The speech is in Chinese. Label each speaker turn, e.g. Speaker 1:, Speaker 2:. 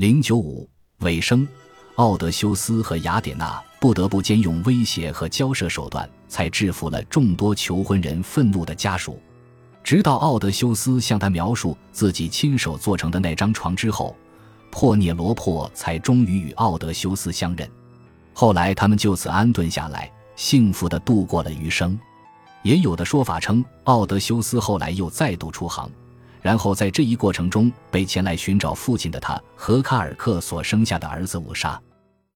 Speaker 1: 零九五尾声，奥德修斯和雅典娜不得不兼用威胁和交涉手段，才制服了众多求婚人愤怒的家属。直到奥德修斯向他描述自己亲手做成的那张床之后，珀涅罗珀才终于与奥德修斯相认。后来，他们就此安顿下来，幸福地度过了余生。也有的说法称，奥德修斯后来又再度出航。然后在这一过程中，被前来寻找父亲的他和卡尔克所生下的儿子误杀。